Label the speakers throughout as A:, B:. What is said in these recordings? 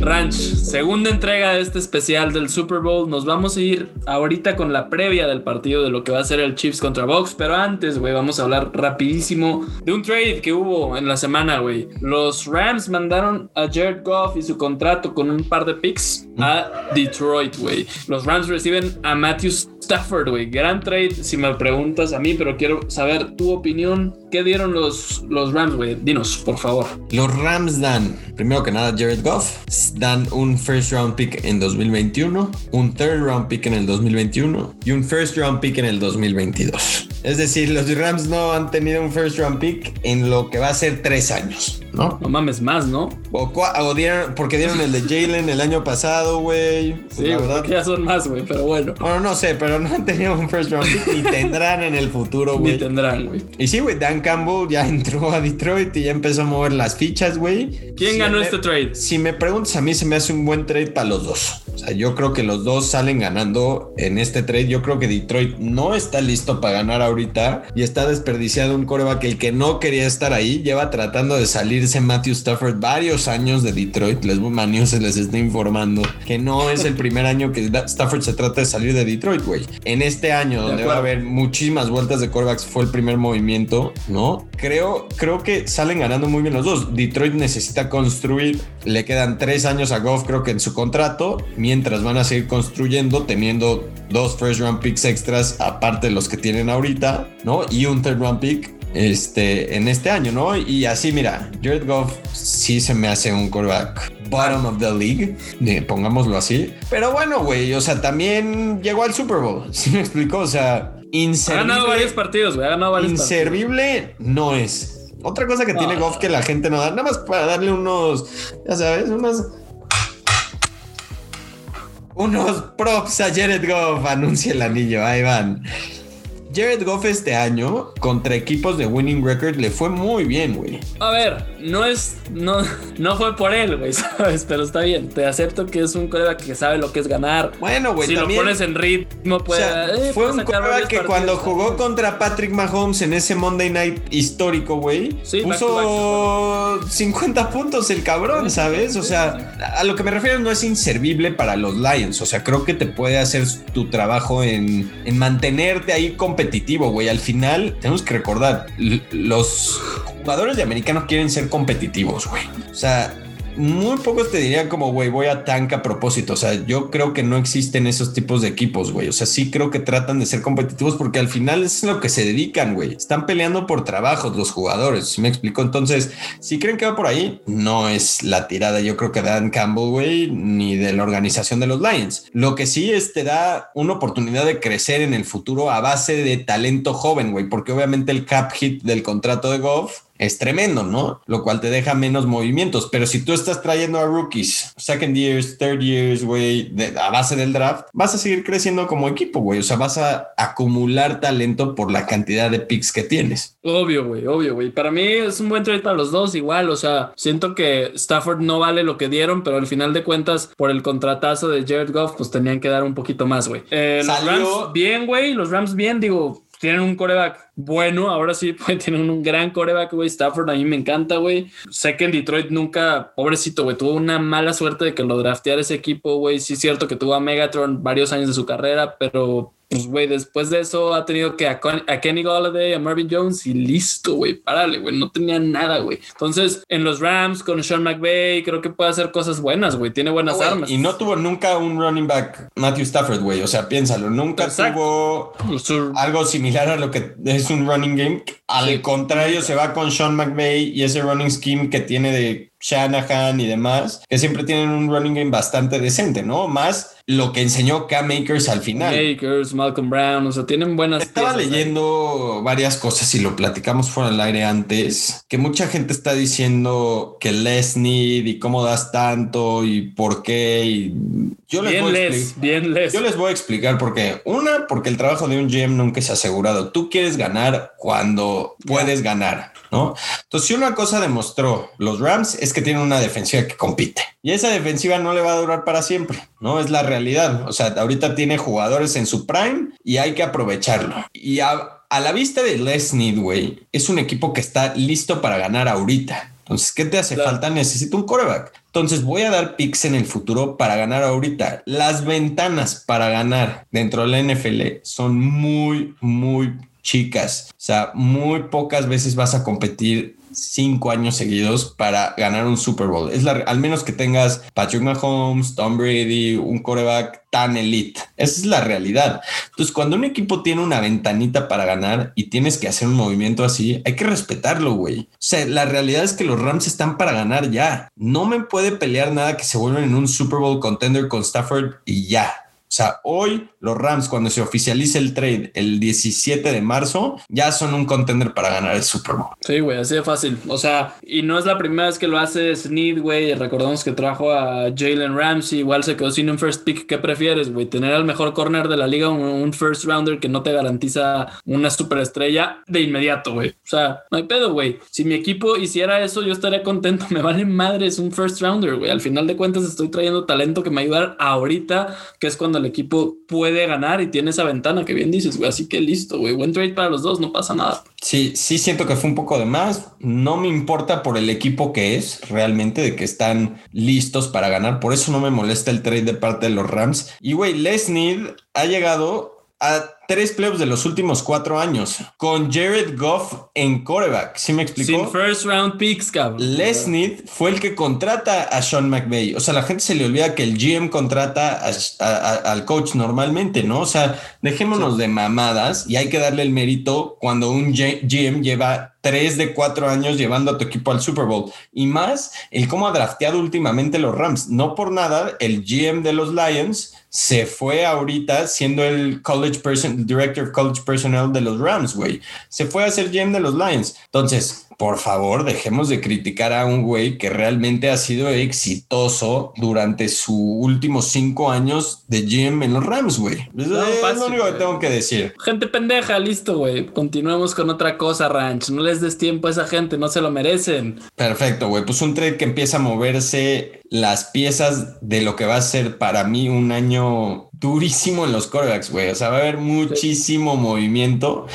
A: Ranch, segunda entrega de este especial del Super Bowl. Nos vamos a ir ahorita con la previa del partido de lo que va a ser el Chiefs contra Box. Pero antes, güey, vamos a hablar rapidísimo de un trade que hubo en la semana, güey. Los Rams mandaron a Jared Goff y su contrato con un par de picks a Detroit, güey. Los Rams reciben a Matthew Stafford, güey. Gran trade, si me preguntas a mí, pero quiero saber tu opinión. ¿Qué dieron los, los Rams, güey? Dinos, por favor.
B: Los Rams dan, primero que nada, Jared Goff. Dan un first round pick en 2021, un third round pick en el 2021 y un first round pick en el 2022. Es decir, los Rams no han tenido un first round pick en lo que va a ser tres años, ¿no?
A: No mames más, ¿no?
B: O, dieron, porque dieron el de Jalen el año pasado, güey.
A: Sí, la verdad. ya son más, güey, pero bueno.
B: Bueno, no sé, pero no han tenido un first round pick ni tendrán en el futuro, güey.
A: Ni tendrán, güey.
B: Y sí, güey, Dan Campbell ya entró a Detroit y ya empezó a mover las fichas, güey.
A: ¿Quién ganó este trade?
B: Si me preguntas, a mí se me hace un buen trade para los dos. O sea, yo creo que los dos salen ganando en este trade. Yo creo que Detroit no está listo para ganar ahorita y está desperdiciado un coreback el que no quería estar ahí. Lleva tratando de salirse Matthew Stafford varios años de Detroit. Les se les está informando que no es el primer año que Stafford se trata de salir de Detroit, güey. En este año, donde va a haber muchísimas vueltas de corebacks, fue el primer movimiento, ¿no? Creo, creo que salen ganando muy bien los dos. Detroit necesita construir. Le quedan tres años a Goff, creo que en su contrato, mientras van a seguir construyendo, teniendo dos first round picks extras, aparte de los que tienen ahorita, ¿no? Y un third round pick este, en este año, ¿no? Y así, mira, Jared Goff sí se me hace un quarterback bottom of the league, pongámoslo así. Pero bueno, güey, o sea, también llegó al Super Bowl, ¿sí me explicó? O sea,
A: inservible. Ha ganado varios partidos, güey, ha ganado varios
B: Inservible no es. Otra cosa que tiene Goff que la gente no da, nada más para darle unos, ya sabes, unos unos props a Jared Goff. Anuncia el anillo. Ahí van. Jared Goff este año contra equipos de winning record le fue muy bien, güey.
A: A ver, no es, no, no fue por él, güey, ¿sabes? Pero está bien. Te acepto que es un coreback que sabe lo que es ganar.
B: Bueno, güey.
A: Si lo pones en ritmo, puede.
B: Eh, fue un coreback que cuando jugó contra Patrick Mahomes en ese Monday Night histórico, güey, puso 50 puntos el cabrón, ¿sabes? O sea, a lo que me refiero no es inservible para los Lions. O sea, creo que te puede hacer tu trabajo en, en mantenerte ahí competitivo competitivo, güey. Al final, tenemos que recordar, los jugadores de americano quieren ser competitivos, güey. O sea, muy pocos te dirían como, güey, voy a tank a propósito. O sea, yo creo que no existen esos tipos de equipos, güey. O sea, sí creo que tratan de ser competitivos porque al final es lo que se dedican, güey. Están peleando por trabajos los jugadores. ¿Me explico? Entonces, si creen que va por ahí, no es la tirada, yo creo que Dan Campbell, güey, ni de la organización de los Lions. Lo que sí es te da una oportunidad de crecer en el futuro a base de talento joven, güey, porque obviamente el cap hit del contrato de Goff es tremendo, ¿no? Lo cual te deja menos movimientos. Pero si tú estás trayendo a rookies, second years, third years, güey, a base del draft, vas a seguir creciendo como equipo, güey. O sea, vas a acumular talento por la cantidad de picks que tienes.
A: Obvio, güey, obvio, güey. Para mí es un buen trade para los dos, igual. O sea, siento que Stafford no vale lo que dieron, pero al final de cuentas, por el contratazo de Jared Goff, pues tenían que dar un poquito más, güey. Eh, los Rams bien, güey. Los Rams bien, digo tienen un coreback bueno, ahora sí pues, tienen un gran coreback, güey. Stafford a mí me encanta, güey. Sé que en Detroit nunca, pobrecito, güey, tuvo una mala suerte de que lo drafteara ese equipo, güey. Sí es cierto que tuvo a Megatron varios años de su carrera, pero pues, güey, después de eso ha tenido que a, Kenny Galladay, a Marvin Jones y listo, güey, párale, güey, no tenía nada, güey. Entonces, en los Rams con Sean McVay, creo que puede hacer cosas buenas, güey, tiene buenas armas.
B: Y no tuvo nunca un running back Matthew Stafford, güey, o sea, piénsalo, nunca tuvo algo similar a lo que es un running game. Al contrario, se va con Sean McVay y ese running scheme que tiene de Shanahan y demás, que siempre tienen un running game bastante decente, ¿no? Más lo que enseñó Cam Makers al final.
A: Makers, Malcolm Brown, o sea, tienen buenas.
B: Estaba leyendo varias cosas y lo platicamos fuera del aire antes, que mucha gente está diciendo que less need y cómo das tanto y por qué. Y
A: yo les, voy a bien
B: Yo les voy a explicar por qué. Una, porque el trabajo de un GM nunca es asegurado. Tú quieres ganar cuando puedes ganar. ¿no? Entonces, si una cosa demostró los Rams es que tienen una defensiva que compite. Y esa defensiva no le va a durar para siempre, ¿no? Es la realidad. O sea, ahorita tiene jugadores en su prime y hay que aprovecharlo. Y a, la vista de Les Need, es un equipo que está listo para ganar ahorita. Entonces, ¿qué te hace falta? Necesito un coreback. Entonces voy a dar picks en el futuro para ganar ahorita. Las ventanas para ganar dentro de la NFL son muy, muy chicas. O sea, muy pocas veces vas a competir cinco años seguidos para ganar un Super Bowl. Es la, al menos que tengas Patrick Mahomes, Tom Brady, un coreback tan elite. Esa es la realidad. Entonces, cuando un equipo tiene una ventanita para ganar y tienes que hacer un movimiento así, hay que respetarlo, güey. O sea, la realidad es que los Rams están para ganar ya. No me puede pelear nada que se vuelvan en un Super Bowl contender con Stafford y ya. O sea, hoy los Rams, cuando se oficialice el trade el 17 de marzo, ya son un contender para ganar el Super Bowl.
A: Sí, güey, así de fácil. O sea, y no es la primera vez que lo hace Snead, güey. Recordamos que trajo a Jalen Ramsey, igual se quedó sin un first pick. ¿Qué prefieres, güey? ¿Tener al mejor corner de la liga, un, first rounder que no te garantiza una superestrella de inmediato, güey? O sea, no hay pedo, güey. Si mi equipo hiciera eso, yo estaría contento. Me vale madres un first rounder, güey. Al final de cuentas, estoy trayendo talento que me ayudar ahorita, que es cuando el equipo puede ganar y tiene esa ventana que bien dices, güey. Así que listo, güey. Buen trade para los dos, no pasa nada.
B: Sí, sí siento que fue un poco de más. No me importa por el equipo que es, realmente, de que están listos para ganar. Por eso no me molesta el trade de parte de los Rams. Y, güey, Les ha llegado a tres playoffs de los últimos cuatro años con Jared Goff en quarterback. ¿Sí me explicó?
A: Sin first round picks, cabrón.
B: Les fue el que contrata a Sean McVay. O sea, la gente se le olvida que el GM contrata al coach normalmente, ¿no? O sea, dejémonos de mamadas y hay que darle el mérito cuando un GM lleva tres de cuatro años llevando a tu equipo al Super Bowl. Y más el cómo ha drafteado últimamente los Rams. No por nada, el GM de los Lions se fue ahorita siendo el college person, director of college personnel de los Rams, güey. Se fue a ser GM de los Lions. Entonces, por favor, dejemos de criticar a un güey que realmente ha sido exitoso durante sus últimos cinco años de GM en los Rams, güey. es lo único que tengo que decir.
A: Gente pendeja, listo, güey. Continuemos con otra cosa, Ranch. No les des tiempo a esa gente, no se lo merecen.
B: Perfecto, güey. Pues un trade que empieza a moverse las piezas de lo que va a ser para mí un año durísimo en los corebacks, güey. O sea, va a haber muchísimo movimiento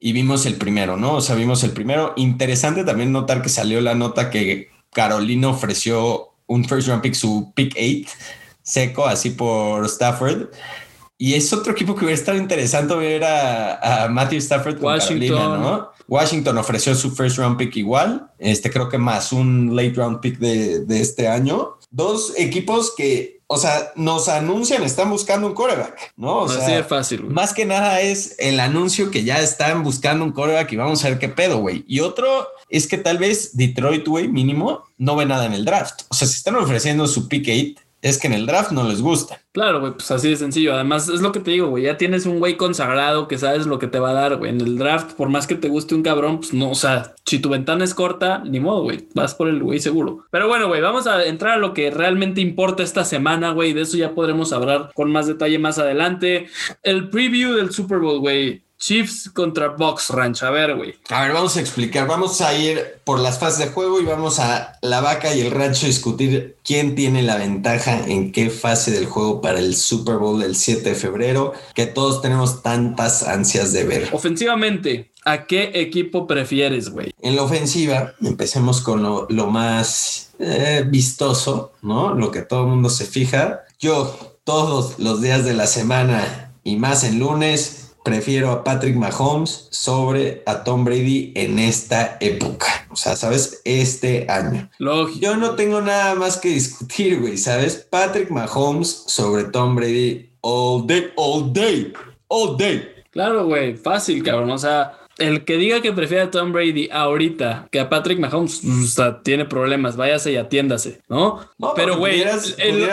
B: y vimos el primero, ¿no? O sea, vimos el primero. Interesante también notar que salió la nota que Carolina ofreció un first round pick, su pick 8, seco, así por Stafford. Y es otro equipo que hubiera estado interesante ver a, Matthew Stafford con Washington. Carolina, ¿no? Washington ofreció su first round pick igual, este creo que más un late round pick de, de este año. Dos equipos que o sea, nos anuncian, están buscando un coreback, ¿no? O
A: Así de fácil, güey.
B: Más que nada es el anuncio que ya están buscando un coreback y vamos a ver qué pedo, güey. Y otro es que tal vez Detroit, güey, mínimo, no ve nada en el draft. O sea, si están ofreciendo su pick 8, es que en el draft no les gusta.
A: Claro, güey, pues así de sencillo. Además, es lo que te digo, güey. Ya tienes un güey consagrado que sabes lo que te va a dar, güey. En el draft, por más que te guste un cabrón, pues no, o sea, si tu ventana es corta, ni modo, güey. Vas por el güey seguro. Pero bueno, güey, vamos a entrar a lo que realmente importa esta semana, güey. De eso ya podremos hablar con más detalle más adelante. El preview del Super Bowl, güey. Chiefs contra Box Ranch. A ver, güey.
B: A ver, vamos a explicar. Vamos a ir por las fases de juego y vamos a la vaca y el rancho a discutir quién tiene la ventaja en qué fase del juego para el Super Bowl del 7 de febrero, que todos tenemos tantas ansias de ver.
A: Ofensivamente, ¿a qué equipo prefieres, güey?
B: En la ofensiva, empecemos con lo, más eh, vistoso, ¿no? Lo que todo el mundo se fija. Yo, todos los días de la semana y más en lunes, prefiero a Patrick Mahomes sobre a Tom Brady en esta época. O sea, ¿sabes? Este año. Yo no tengo nada más que discutir, güey, ¿sabes? Patrick Mahomes sobre Tom Brady all day, all day, all day.
A: Claro, güey, fácil, cabrón. O sea, el que diga que prefiere a Tom Brady ahorita que a Patrick Mahomes, pues, tiene problemas, váyase y atiéndase, ¿no?
B: pero, güey,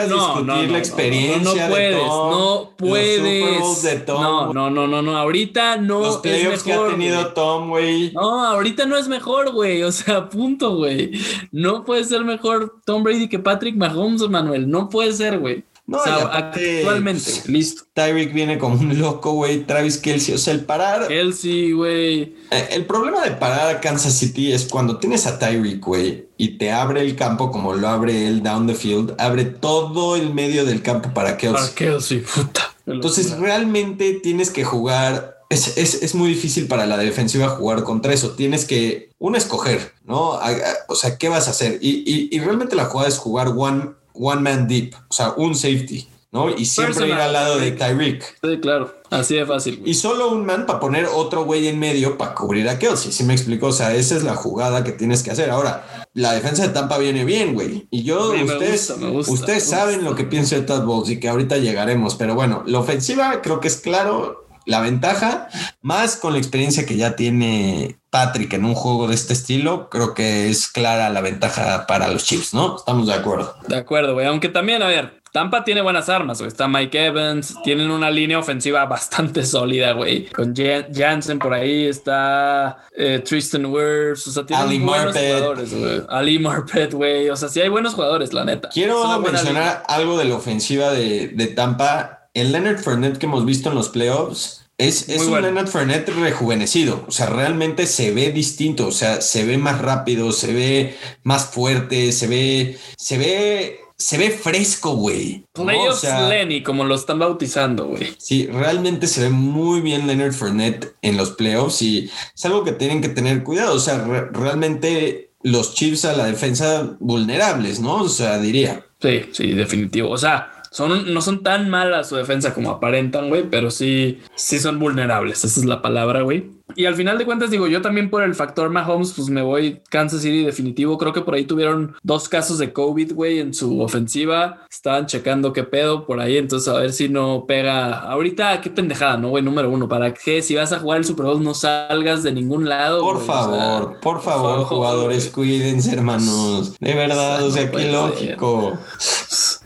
B: no, no, la experiencia
A: no, puedes, no puedes. No, no, no, no, no, ahorita no
B: los es mejor. que ha tenido Tom, güey.
A: No, ahorita no es mejor, güey, o sea, punto, güey. No puede ser mejor Tom Brady que Patrick Mahomes, Manuel, no puede ser, güey. No, actualmente, listo.
B: Tyreek viene como un loco, güey. Travis Kelsey, o sea, el parar.
A: Kelsey, güey.
B: Eh, el problema de parar a Kansas City es cuando tienes a Tyreek, güey, y te abre el campo como lo abre él down the field, abre todo el medio del campo para Kelsey.
A: Para Kelsey, puta.
B: Entonces, realmente tienes que jugar es, es, muy difícil para la defensiva jugar contra eso. Tienes que, uno, escoger, ¿no? O sea, ¿qué vas a hacer? Y, y, realmente la jugada es jugar one, one man deep, o sea, un safety. ¿no? Y siempre ir al lado de Tyreek.
A: Sí, claro. Así de fácil.
B: Y solo un man para poner otro güey en medio para cubrir a Kelsey. ¿Sí me explico? O sea, esa es la jugada que tienes que hacer. Ahora, la defensa de Tampa viene bien, güey. Y yo, ustedes, ustedes saben lo que pienso de Todd Bowles y que ahorita llegaremos. Pero bueno, la ofensiva creo que es claro la ventaja, más con la experiencia que ya tiene Patrick en un juego de este estilo, creo que es clara la ventaja para los Chiefs, ¿no? Estamos de acuerdo.
A: De acuerdo, güey. Aunque también, a ver, Tampa tiene buenas armas, güey. Está Mike Evans, tienen una línea ofensiva bastante sólida, güey. Con Jansen por ahí, está eh, Tristan Wirfs, o sea, tienen buenos jugadores, güey. Ali Marpet, güey. O sea, sí hay buenos jugadores, la neta.
B: Quiero mencionar algo de la ofensiva de, de Tampa. El Leonard Fournette que hemos visto en los playoffs es, es un Leonard Fournette rejuvenecido. O sea, realmente se ve distinto. O sea, se ve más rápido, se ve más fuerte, se ve, se ve se ve fresco, güey.
A: Playoffs Lenny, como lo están bautizando, güey.
B: Sí, realmente se ve muy bien Leonard Fournette en los playoffs y es algo que tienen que tener cuidado. O sea, realmente los Chiefs a la defensa vulnerables, ¿no? O sea, diría.
A: Sí, sí, definitivo. O sea, son, no son tan malas su defensa como aparentan, güey, pero sí, sí son vulnerables. Esa es la palabra, güey. Y al final de cuentas, digo, yo también por el factor Mahomes, pues me voy Kansas City definitivo. Creo que por ahí tuvieron dos casos de COVID, güey, en su ofensiva. Estaban checando qué pedo por ahí. Entonces, a ver si no pega. Ahorita, qué pendejada, ¿no, güey? Número uno, para que si vas a jugar el Super Bowl no salgas de ningún lado.
B: Por favor, por, favor, jugadores, cuídense, hermanos. De verdad, o sea, qué lógico.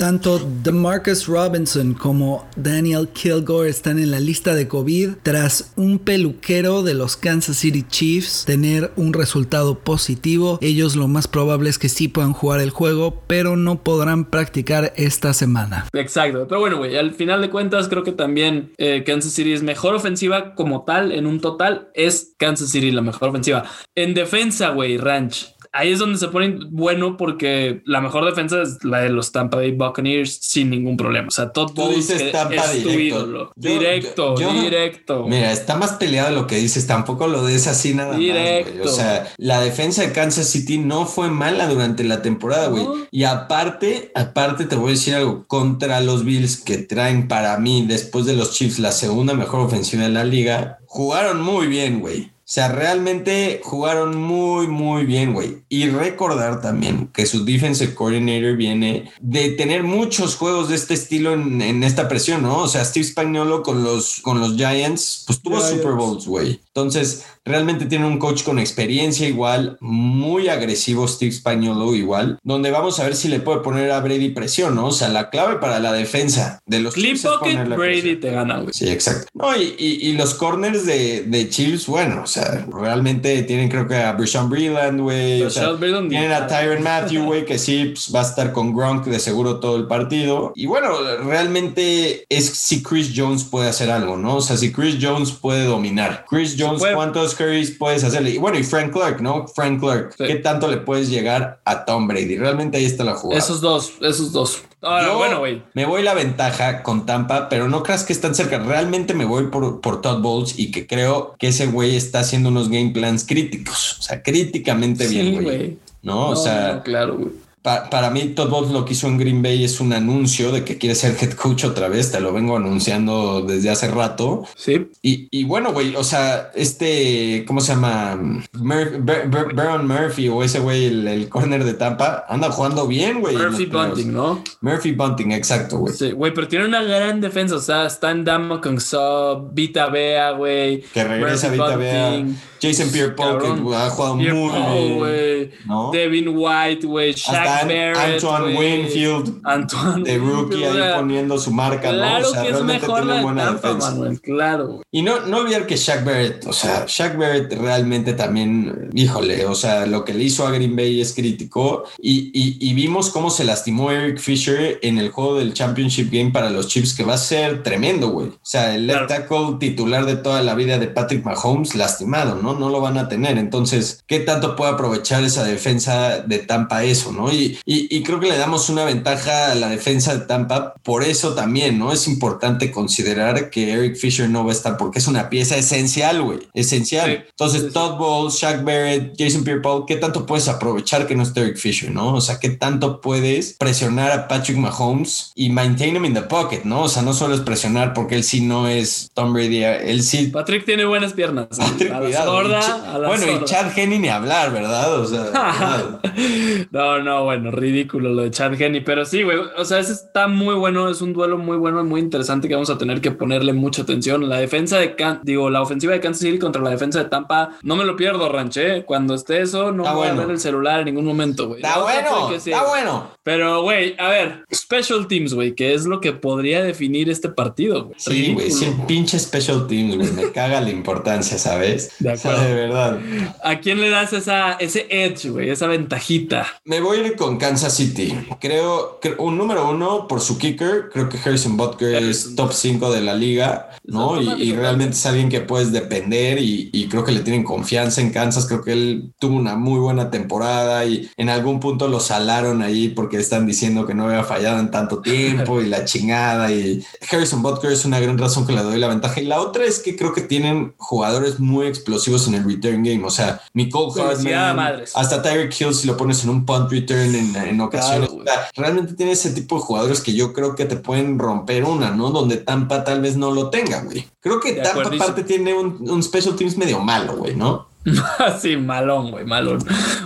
C: Tanto DeMarcus Robinson como Daniel Kilgore están en la lista de COVID tras un peluquero de los Kansas City Chiefs tener un resultado positivo. Ellos lo más probable es que sí puedan jugar el juego, pero no podrán practicar esta semana.
A: Exacto, pero bueno, güey, al final de cuentas creo que también eh, Kansas City es mejor ofensiva como tal, en un total es Kansas City la mejor ofensiva. En defensa, güey, Ranch ahí es donde se pone bueno porque la mejor defensa es la de los Tampa Bay Buccaneers sin ningún problema. O sea, Todd Bowles es directo. tu ídolo. directo, directo.
B: Mira, está más peleado lo que dices. Tampoco lo des así nada directo. más. O sea, la defensa de Kansas City no fue mala durante la temporada, güey. Y aparte, aparte te voy a decir algo. Contra los Bills que traen para mí, después de los Chiefs, la segunda mejor ofensiva de la liga, jugaron muy bien, güey. O sea, realmente jugaron muy, muy bien, güey. Y recordar también que su defensive coordinator viene de tener muchos juegos de este estilo en, esta presión, ¿no? O sea, Steve Spagnuolo con los, con los Giants, pues tuvo Super Bowls, güey. Entonces, realmente tiene un coach con experiencia igual, muy agresivo Steve Spagnuolo igual, donde vamos a ver si le puede poner a Brady presión, ¿no? O sea, la clave para la defensa de los
A: Clip Pocket, Brady te gana, güey.
B: Sí, exacto. No, y, y, los corners de, de Chiefs, bueno, o sea, realmente tienen creo que a Brishon Breland, güey. O sea, tienen a Tyron Matthew, güey, que sí pues, va a estar con Gronk de seguro todo el partido. Y bueno, realmente es si Chris Jones puede hacer algo, ¿no? O sea, si Chris Jones puede dominar. Chris Jones, ¿cuántos curries puedes hacerle? Y bueno, y Frank Clark, ¿no? Frank Clark, ¿qué tanto le puedes llegar a Tom Brady? Realmente ahí está la jugada.
A: Esos dos, esos dos. Ahora, bueno, güey.
B: Me voy la ventaja con Tampa, pero no creas que están cerca. Realmente me voy por, por Todd Bowles y que creo que ese güey está haciendo unos game plans críticos. O sea, críticamente bien, güey. ¿No? O sea,
A: claro, güey
B: para mí, Todd Bowles lo que hizo en Green Bay es un anuncio de que quiere ser head coach otra vez. Te lo vengo anunciando desde hace rato.
A: Sí.
B: Y, bueno, güey, o sea, este, ¿cómo se llama? Baron Murphy o ese güey, el, corner de Tampa, anda jugando bien, güey.
A: Murphy Bunting, ¿no?
B: Murphy Bunting, exacto, güey.
A: Sí, güey, pero tiene una gran defensa. O sea, está en Dama con Sub, Vita Bea, güey.
B: Que regresa Vita Bea. Jason Pierre-Paul, que ha jugado muy bien.
A: güey. Devin White, güey. Shaq Barrett.
B: Antoine Winfield.
A: Antoine
B: de rookie ahí poniendo su marca,
A: claro
B: ¿no?
A: O sea, que es mejor la buena Tampa, Manuel, claro.
B: Y no, no olvidar que Shaq Barrett, o sea, Shaq Barrett realmente también, híjole, o sea, lo que le hizo a Green Bay es crítico. Y, y, y vimos cómo se lastimó Eric Fisher en el juego del Championship Game para los Chiefs, que va a ser tremendo, güey. O sea, el left tackle titular de toda la vida de Patrick Mahomes, lastimado, ¿no? no lo van a tener. Entonces, ¿qué tanto puede aprovechar esa defensa de Tampa eso, no? Y, Y, y, creo que le damos una ventaja a la defensa de Tampa. Por eso también, ¿no? Es importante considerar que Eric Fisher no va a estar porque es una pieza esencial, güey. Esencial. Entonces, Todd Bowles, Shaq Barrett, Jason Pierre-Paul, ¿qué tanto puedes aprovechar que no esté Eric Fisher, no? O sea, ¿qué tanto puedes presionar a Patrick Mahomes y maintain him in the pocket, no? O sea, no solo es presionar porque él sí no es Tom Brady, él sí.
A: Patrick tiene buenas piernas.
B: Patrick, a la sorda, bueno, y Chad Henney ni hablar, ¿verdad? O sea,
A: no, no, bueno, ridículo lo de Chad Henney, pero sí, güey. O sea, ese está muy bueno, es un duelo muy bueno y muy interesante que vamos a tener que ponerle mucha atención. La defensa de digo, la ofensiva de Kansas City contra la defensa de Tampa, no me lo pierdo, Ranché. Cuando esté eso, no voy a ver el celular en ningún momento, güey.
B: Está bueno, está bueno.
A: Pero, güey, a ver, special teams, güey, que es lo que podría definir este partido, güey.
B: Sí, güey, sin pinche special teams, güey. Me caga la importancia, ¿sabes? De acuerdo. de verdad.
A: ¿A quién le das esa, ese edge, güey? Esa ventajita.
B: Me voy a ir con Kansas City. Creo, que un número uno por su kicker. Creo que Harrison Butker es top 5 de la liga, ¿no? Y, realmente es alguien que puedes depender y, y creo que le tienen confianza en Kansas. Creo que él tuvo una muy buena temporada y en algún punto lo salaron ahí porque están diciendo que no había fallado en tanto tiempo y la chingada. Y Harrison Butker es una gran razón que le doy la ventaja. Y la otra es que creo que tienen jugadores muy explosivos en el return game. O sea, Nicole Hartman, hasta Tyreek Hill, si lo pones en un punt return en, ocasiones. realmente tiene ese tipo de jugadores que yo creo que te pueden romper una, ¿no? Donde Tampa tal vez no lo tenga, güey. Creo que Tampa aparte tiene un, un special teams medio malo, güey, ¿no?
A: sí, malón, güey, malón.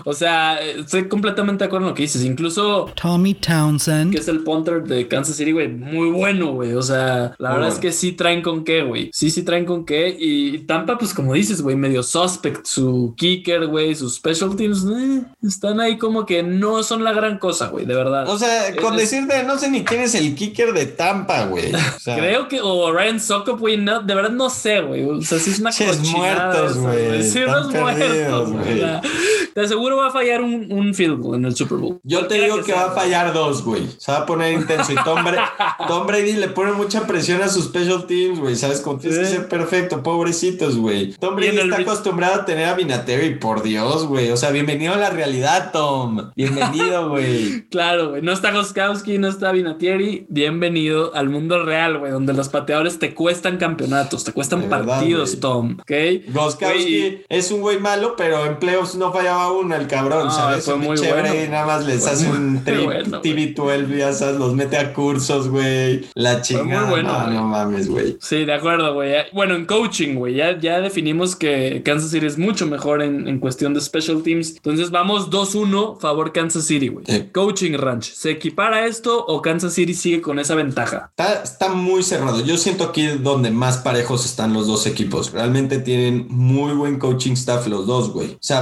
A: O sea, estoy completamente de acuerdo en lo que dices. Incluso
C: Tommy Townsend,
A: que es el punter de Kansas City, güey, muy bueno, güey. O sea, la verdad es que sí traen con qué, güey. Sí, sí traen con qué. Y Tampa, pues como dices, güey, medio suspect. Su kicker, güey, sus special teams, eh, están ahí como que no son la gran cosa, güey, de verdad.
B: O sea, con decirte, no sé ni quién es el kicker de Tampa, güey.
A: Creo que, o Ryan Sokop, güey, no, de verdad no sé, güey. O sea, sí es una cochinada. muertos, güey muertos. Te aseguro va a fallar un, un, field goal en el Super Bowl.
B: Yo te digo que, va a fallar dos, güey. Se va a poner intenso. Y Tom, Brady, le pone mucha presión a sus special teams, güey. ¿Sabes? Como tienes que ser perfecto. Pobrecitos, güey. Tom Brady está acostumbrado a tener a Vinatieri, por Dios, güey. O sea, bienvenido a la realidad, Tom. Bienvenido, güey.
A: claro, güey. No está Goskowski, no está Vinatieri. Bienvenido al mundo real, güey, donde los pateadores te cuestan campeonatos, te cuestan partidos, Tom. ¿Ok?
B: Goskowski es un güey malo, pero en playoffs no fallaba uno, el cabrón, ¿sabes? Fue muy chévere y nada más les hace un TV12, ya sabes, los mete a cursos, güey. La chingada. no, no mames, güey.
A: Sí, de acuerdo, güey. Bueno, en coaching, güey, ya, ya definimos que Kansas City es mucho mejor en, en cuestión de special teams. Entonces vamos 2-1 favor Kansas City, güey. Coaching Ranch. ¿Se equipara esto o Kansas City sigue con esa ventaja?
B: Está, está muy cerrado. Yo siento aquí donde más parejos están los dos equipos. Realmente tienen muy buen coaching staff los dos, güey. O sea,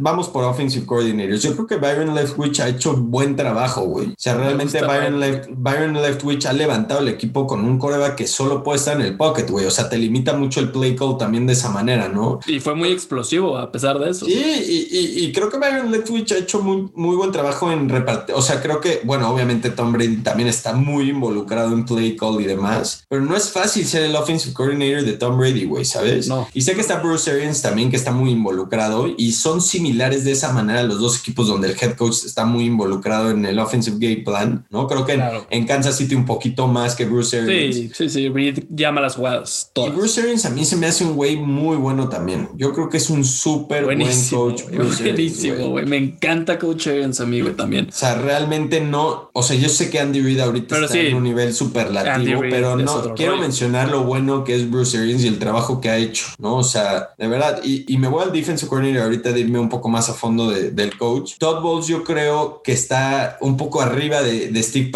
B: vamos por offensive coordinators. Yo creo que Byron Leftwich ha hecho buen trabajo, güey. O sea, realmente Byron, Left, Byron Leftwich ha levantado el equipo con un coreback que solo puede estar en el pocket, güey. O sea, te limita mucho el play call también de esa manera, ¿no?
A: Y fue muy explosivo a pesar de eso.
B: Sí, y, creo que Byron Leftwich ha hecho muy, muy buen trabajo en repartir. O sea, creo que, bueno, obviamente Tom Brady también está muy involucrado en play call y demás, pero no es fácil ser el offensive coordinator de Tom Brady, güey, ¿sabes? No. Y sé que está Bruce Arians también, que está muy involucrado y son similares de esa manera los dos equipos donde el head coach está muy involucrado en el offensive game plan, ¿no? Creo que en, Kansas City un poquito más que Bruce Arians.
A: Sí, sí, sí, Reed llama las jugadas.
B: Y Bruce Arians a mí se me hace un güey muy bueno también. Yo creo que es un súper buen coach.
A: buenísimo, güey. Me encanta coach Arians a mí, güey, también.
B: O sea, realmente no, o sea, yo sé que Andy Reid ahorita está en un nivel superlativo, pero no, quiero mencionar lo bueno que es Bruce Arians y el trabajo que ha hecho, ¿no? O sea, de verdad, y, y me voy al defensive coordinator ahorita de irme un poco más a fondo del coach. Todd Bowles yo creo que está un poco arriba de, de Steve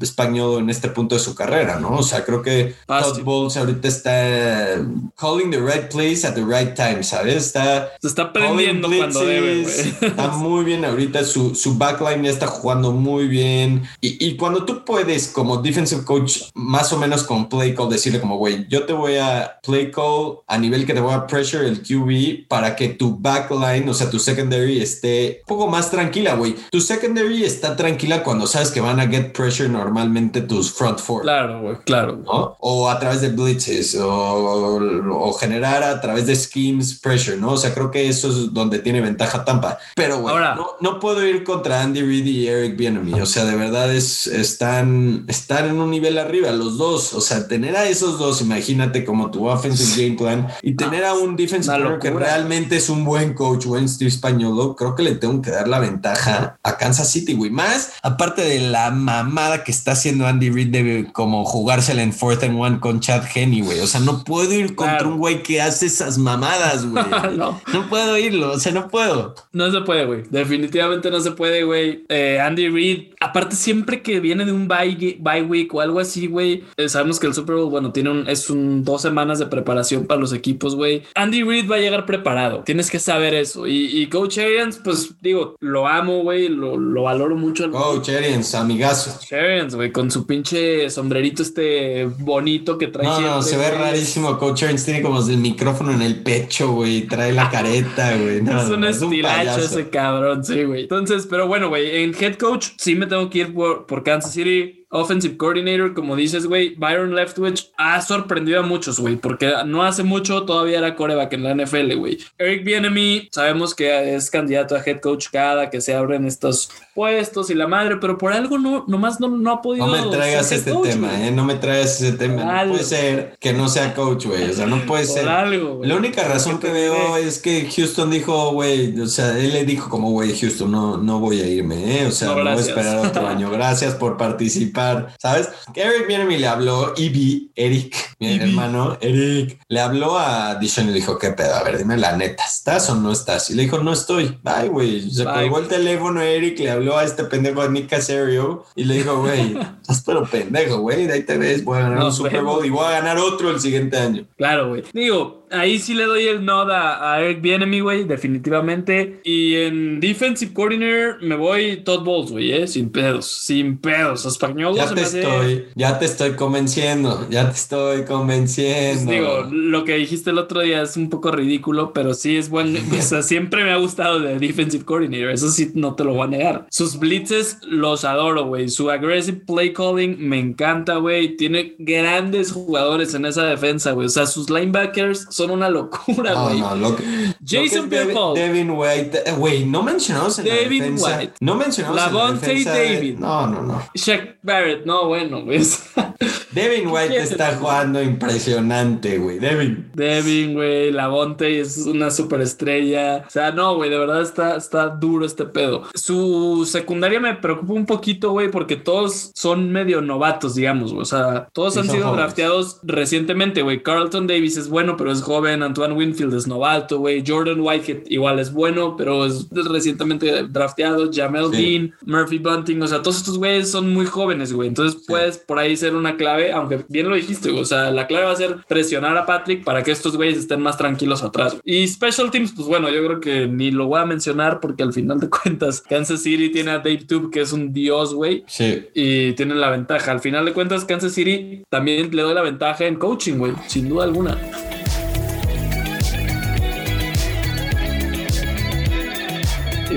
B: Español en este punto de su carrera, ¿no? O sea, creo que Todd Bowles ahorita está calling the right place at the right time, ¿sabes? Está,
A: Se está prendiendo cuando debe,
B: Está muy bien ahorita, su, su backline ya está jugando muy bien. Y, y cuando tú puedes, como defensive coach, más o menos con play call, decirle como, güey, yo te voy a play call a nivel que te voy a pressure el QB para para que tu backline, o sea, tu secondary esté un poco más tranquila, güey. Tu secondary está tranquila cuando sabes que van a get pressure normalmente tus front four.
A: Claro, güey, claro.
B: O a través de blitzes o, generar a través de schemes pressure, ¿no? O sea, creo que eso es donde tiene ventaja Tampa. Pero, güey, no, no, puedo ir contra Andy Reid y Eric Bieniemy. O sea, de verdad es, están, están en un nivel arriba los dos. O sea, tener a esos dos, imagínate como tu offensive game plan y tener a un defensive que realmente es un buen coach, buen Steve Españolo, creo que le tengo que dar la ventaja a Kansas City, güey. Más aparte de la mamada que está haciendo Andy Reid de como jugársela en fourth and one con Chad Henney, güey. O sea, no puedo ir contra un güey que hace esas mamadas, güey. no. no puedo irlo, o sea, no puedo.
A: No se puede, güey. Definitivamente no se puede, güey. Eh, Andy Reid, aparte siempre que viene de un bye, bye week o algo así, güey, eh, sabemos que el Super Bowl, bueno, tiene un, es un dos semanas de preparación para los equipos, güey. Andy Reid va a llegar preparado. Tienes que saber eso. Y, Coach Arians, pues digo, lo amo, güey. Lo, lo, valoro mucho.
B: Coach Arians, amigazo.
A: Arians, güey, con su pinche sombrerito este bonito que trae.
B: No, no, se ve rarísimo. Coach Arians tiene como el micrófono en el pecho, güey. Trae la careta, güey.
A: es un estilacho ese cabrón, sí, güey. Entonces, pero bueno, güey, en head coach sí me tengo que ir por, por Kansas City offensive coordinator, como dices, güey, Byron Leftwich ha sorprendido a muchos, güey, porque no hace mucho todavía era coreback en la NFL, güey. Eric Bienemy, sabemos que es candidato a head coach cada que se abren estos puestos y la madre, pero por algo no, nomás no, no ha podido.
B: No me traigas este tema, eh, no me traigas ese tema. no puede ser que no sea coach, güey, o sea, no puede ser. Algo, la única razón que veo es que Houston dijo, güey, o sea, él le dijo como, güey, Houston, no, no voy a irme, eh, o sea, no voy a esperar otro año. Gracias por participar ¿sabes? Eric Bienemy le habló, Ivy, Eric, mi hermano, Eric, le habló a Dishon y le dijo, ¿qué pedo? A ver, dime la neta, ¿estás o no estás? Y le dijo, no estoy. Ay, güey, se colgó el teléfono Eric, le habló a este pendejo de Nick Casario y le dijo, güey, estás pero pendejo, güey, de ahí te ves, voy a ganar un Super Bowl y voy a ganar otro el siguiente año.
A: Claro, güey. Digo, ahí sí le doy el nod a, a Eric Bienemy, güey, definitivamente. Y en Defensive Coordinator me voy Todd Bowles, güey, eh, sin pedos, sin pedos. Español
B: ya te estoy, ya te estoy convenciendo, ya te estoy convenciendo.
A: Pues digo, lo que dijiste el otro día es un poco ridículo, pero sí es bueno. o sea, siempre me ha gustado de Defensive Coordinator, eso sí no te lo voy a negar. Sus blitzes los adoro, güey. Su aggressive play calling me encanta, güey. Tiene grandes jugadores en esa defensa, güey. O sea, sus linebackers son una locura, güey. No, no, Jason
B: Pierre Devin White, eh, güey, no mencionamos en David la defensa. White. No mencionamos
A: Lavonte en la David.
B: No, no, no.
A: Shaq Barrett, no, bueno, güey.
B: Devin White está jugando impresionante, güey. Devin.
A: Devin, güey. Lavonte es una superestrella. O sea, no, güey, de verdad está, está duro este pedo. Su secundaria me preocupa un poquito, güey, porque todos son medio novatos, digamos, güey. O sea, todos han sido drafteados recientemente, güey. Carlton Davis es bueno, pero es joven. Antoine Winfield es novato, güey. Jordan Whitehead igual es bueno, pero es recientemente drafteado. Jamel Dean, Murphy Bunting, o sea, todos estos güeyes son muy jóvenes, güey. Entonces puedes por ahí ser una clave, aunque bien lo dijiste, güey. O sea, la clave va a ser presionar a Patrick para que estos güeyes estén más tranquilos atrás. Y Special Teams, pues bueno, yo creo que ni lo voy a mencionar porque al final de cuentas, Kansas City tiene a Dave Tube, que es un dios, güey.
B: Sí.
A: Y tiene la ventaja. Al final de cuentas, Kansas City también le doy la ventaja en coaching, güey, sin duda alguna.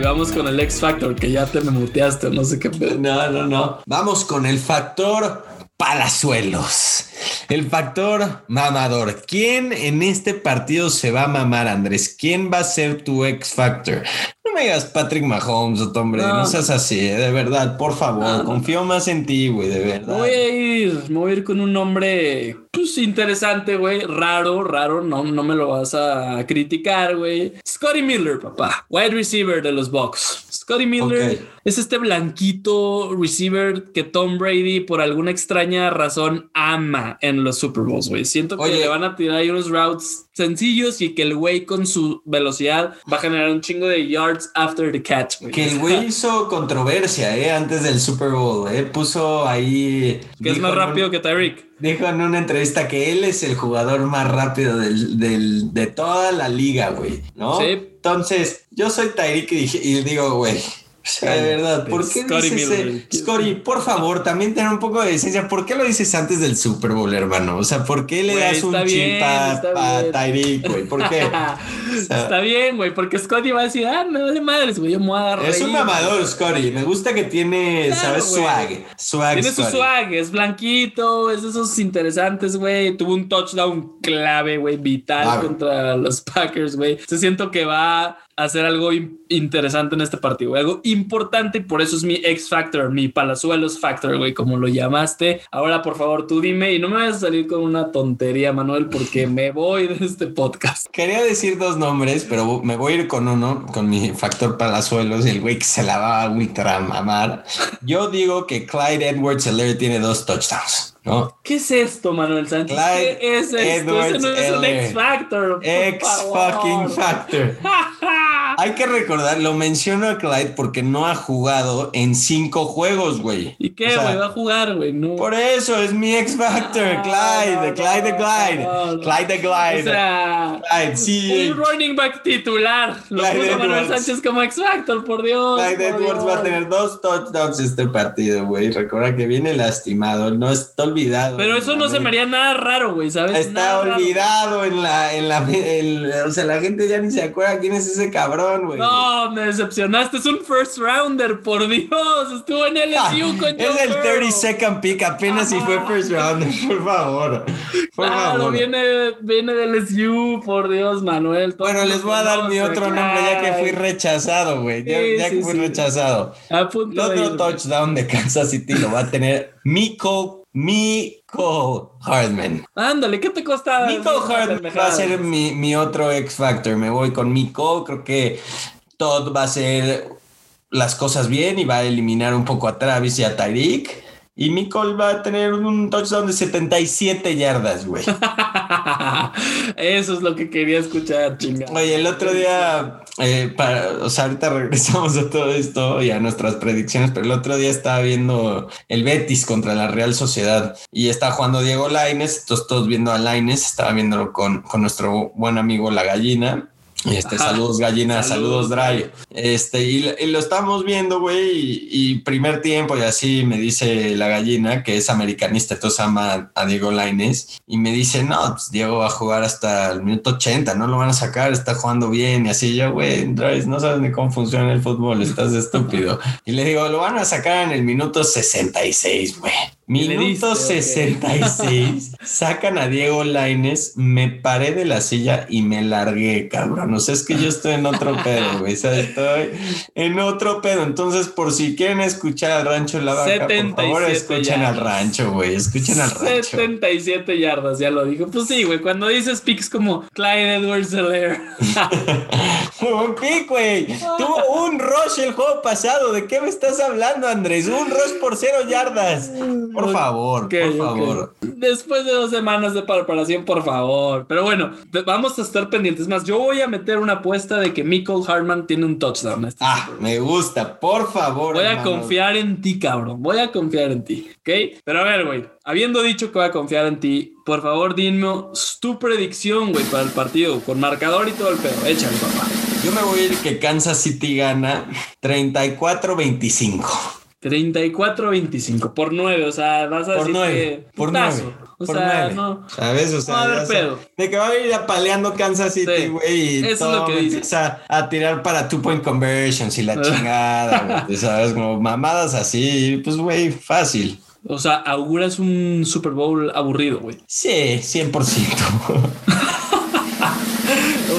A: Vamos con el X Factor, que ya te me muteaste, no sé qué
B: No, no, no. Vamos con el factor Palazuelos. El factor mamador. ¿Quién en este partido se va a mamar, Andrés? ¿Quién va a ser tu X Factor? No me digas Patrick Mahomes, hombre. No, seas así, eh, de verdad, por favor. confío más en ti, güey, de verdad.
A: Voy a ir, voy a ir con un nombre, pues interesante, güey. Raro, raro. No, no me lo vas a criticar, güey. Scotty Miller, papá. Wide receiver de los Bucks. Scotty Miller es este blanquito receiver que Tom Brady, por alguna extraña razón, ama en los Super Bowls, güey. Siento que le van a tirar ahí unos routes sencillos y que el güey con su velocidad va a generar un chingo de yards after the catch,
B: güey. Que el güey hizo controversia, ¿eh? Antes del Super Bowl, ¿eh? Puso ahí...
A: Que es más rápido que Tyreek.
B: Dijo en una entrevista que él es el jugador más rápido del, de toda la liga, güey, ¿no? Sí. Entonces, yo soy Tyreek y, y digo, güey, de verdad, ¿por qué dices Scotty, por favor, también ten un poco de decencia. ¿Por qué lo dices antes del Super Bowl, hermano? O sea, ¿por qué le das un chip a, Tyreek, güey? ¿Por qué?
A: está bien, güey, porque Scotty va a decir, ah, me vale madres, güey, yo me voy a dar
B: Es un mamador, Scotty. Me gusta que tiene, ¿sabes? Swag. Swag.
A: Tiene su swag, es blanquito, es de esos interesantes, güey. Tuvo un touchdown clave, güey, vital contra los Packers, güey. Se siento que va hacer algo interesante en este partido, algo importante y por eso es mi X Factor, mi Palazuelos Factor, güey, como lo llamaste. Ahora, por favor, tú dime y no me vayas a salir con una tontería, Manuel, porque me voy de este podcast.
B: Quería decir dos nombres, pero me voy a ir con uno, con mi Factor Palazuelos, el güey que se la va a ultra mamar. Yo digo que Clyde Edwards Helaire tiene dos touchdowns. ¿No?
A: ¿Qué es esto, Manuel Sánchez? ¿Qué es esto? Edwards, no es un X Factor.
B: X fucking Factor. Hay que recordar, lo menciono a Clyde porque no ha jugado en cinco juegos, güey.
A: ¿Y qué, güey? va a jugar, güey. No.
B: Por eso es mi X Factor, Clyde, Clyde de Clyde. Clyde de Clyde.
A: O sea, Clyde, sí. Un running back titular. Lo puso Manuel Sánchez como X Factor, por Dios.
B: Clyde Edwards va a tener dos touchdowns este partido, güey. Recuerda que viene lastimado, no está olvidado.
A: Pero eso no se me haría nada raro, güey, ¿sabes?
B: Está olvidado en la, en la, o sea, la gente ya ni se acuerda quién es ese cabrón.
A: No, me decepcionaste. Es un first rounder, por Dios. Estuvo en LSU ah, con
B: Es el 30 second pick, apenas si fue first rounder, por favor.
A: Por claro, Viene, viene de LSU, por Dios, Manuel.
B: Bueno, les voy a dar mi otro nombre ya que fui rechazado, güey. Ya, que fui rechazado. el otro touchdown de Kansas City lo va a tener Miko Miko Hardman.
A: Ándale, ¿qué te costaba?
B: Miko Hardman va a ser mi, mi otro X Factor. Me voy con Miko. Creo que Todd va a hacer las cosas bien y va a eliminar un poco a Travis y a Tyreek. Y Nicole va a tener un touchdown de 77 yardas, güey.
A: Eso es lo que quería escuchar, chingada.
B: Oye, el otro día, eh, para, o sea, ahorita regresamos a todo esto y a nuestras predicciones, pero el otro día estaba viendo el Betis contra la Real Sociedad y estaba jugando Diego Laines, entonces todos viendo a Laines, estaba viéndolo con, con nuestro buen amigo La Gallina este, saludos gallina, saludos, Dry. Este, y, lo estamos viendo, güey, y, primer tiempo y así me dice la gallina, que es americanista, entonces ama a Diego Laines, y me dice, no, pues Diego va a jugar hasta el minuto 80, no lo van a sacar, está jugando bien, y así yo, güey, Dry, no sabes ni cómo funciona el fútbol, estás estúpido. y le digo, lo van a sacar en el minuto 66, güey. Minuto 66, sacan a Diego Laines, me paré de la silla y me largué, cabrón. O sea, es que yo estoy en otro pedo, güey. O sea, estoy en otro pedo. Entonces, por si quieren escuchar al rancho la vaca, por favor, escuchen al rancho, güey. Escuchen al rancho.
A: 77 yardas, ya lo dijo. Pues sí, güey. Cuando dices picks como Clyde Edwards Helaire.
B: un pick, güey. Tuvo un rush el juego pasado. ¿De qué me estás hablando, Andrés? Un rush por cero yardas. Por favor, por favor.
A: Después de dos semanas de preparación, por favor. Pero bueno, vamos a estar pendientes. Más, yo voy a meter una apuesta de que Michael Hartman tiene un touchdown.
B: Este ah, me gusta, por favor.
A: Voy a confiar en ti, cabrón. Voy a confiar en ti, ¿ok? Pero a ver, güey, habiendo dicho que voy a confiar en ti, por favor, dime tu predicción, güey, para el partido, con marcador y todo el pedo. Échale, papá.
B: Yo me voy a ir que Kansas City gana 34-25.
A: 34-25 por 9, o sea, vas a
B: por
A: decir
B: 9,
A: que
B: por 9. O por sea, 9. no. ¿Sabes? O sea,
A: no a haber pedo.
B: de que va a ir apaleando Kansas City, güey.
A: Eso es lo que dice.
B: O sea, a tirar para two point conversions y la chingada, güey. ¿Sabes? Como mamadas así, pues, güey, fácil.
A: O sea, auguras un Super Bowl aburrido, güey.
B: Sí, 100%.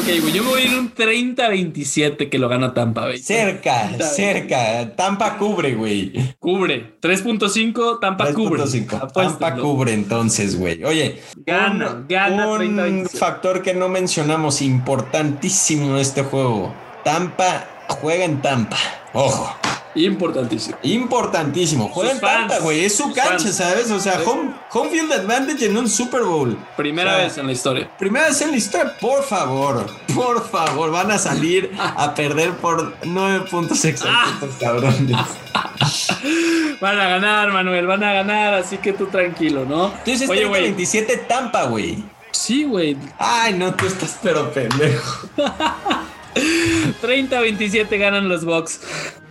A: Ok, yo me voy a ir un 30-27 que lo gana Tampa, güey.
B: Cerca, cerca. Tampa cubre, güey.
A: Cubre. 3.5, Tampa cubre. 3.5.
B: Tampa cubre entonces, güey. Oye,
A: gana, gana
B: Un factor que no mencionamos importantísimo en este juego. Tampa juega en Tampa. Ojo.
A: Importantísimo.
B: Importantísimo. Juega en Tampa, güey. Es su cancha, ¿sabes? O sea, home, home, field advantage en un Super Bowl.
A: Primera vez en la historia.
B: Primera vez en la historia. Por favor, por favor. Van a salir a perder por nueve puntos exactos, ah. cabrones.
A: Van a ganar, Manuel. Van a ganar. Así que tú tranquilo, ¿no?
B: Tú dices 27 Tampa, güey.
A: Sí, güey.
B: Ay, no, tú estás pero pendejo.
A: 30-27 ganan los Bucks.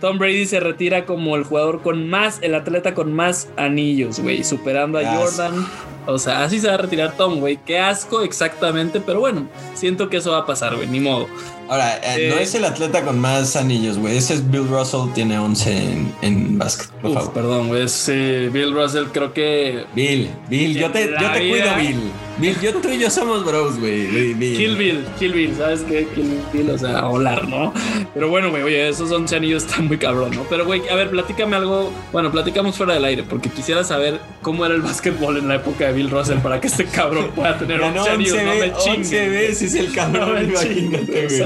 A: Tom Brady se retira como el jugador con más, el atleta con más anillos, güey, superando a Jordan. O sea, así se va a retirar Tom, güey. Qué asco exactamente, pero bueno, siento que eso va a pasar, güey, ni modo.
B: Ahora, eh, no eh, es el atleta con más anillos, güey. Ese es Bill Russell, tiene 11 en, en básquet. Por favor.
A: Perdón, güey. Es Bill Russell, creo que.
B: Bill, Bill, yo te, yo te cuido, Bill. Bill, yo, tú y yo somos bros, güey.
A: Kill Bill, Kill Bill, ¿sabes qué? Kill Bill, o sea, volar, ¿no? Pero bueno, güey, oye, esos 11 anillos están muy cabrón, ¿no? Pero, güey, a ver, platícame algo. Bueno, platicamos fuera del aire, porque quisiera saber cómo era el básquetbol en la época de Bill Russell para que este cabrón pueda tener 11 anillos. No me chingues. 11
B: veces el cabrón, no imagínate, güey.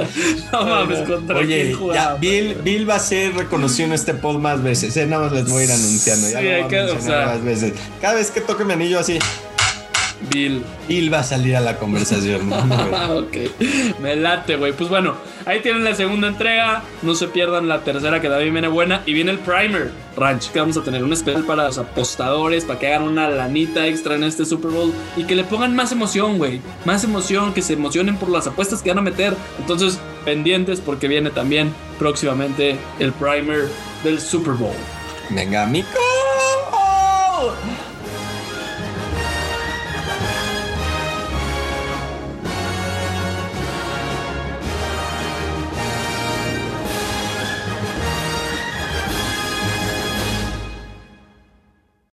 B: No mames, contra Oye, ya, Bill, Bill va a ser reconocido en este pod más veces, ¿eh? Nada más les voy a ir anunciando. Ya sí, hay que, o sea, más veces. Cada vez que toque mi anillo así.
A: Bill.
B: Bill va a salir a la conversación.
A: ok. Me late, güey. Pues bueno, ahí tienen la segunda entrega. No se pierdan la tercera que también viene buena. Y viene el primer ranch que vamos a tener un especial para los apostadores, para que hagan una lanita extra en este Super Bowl y que le pongan más emoción, güey. Más emoción, que se emocionen por las apuestas que van a meter. Entonces, pendientes porque viene también próximamente el primer del Super Bowl.
B: Venga, amigo.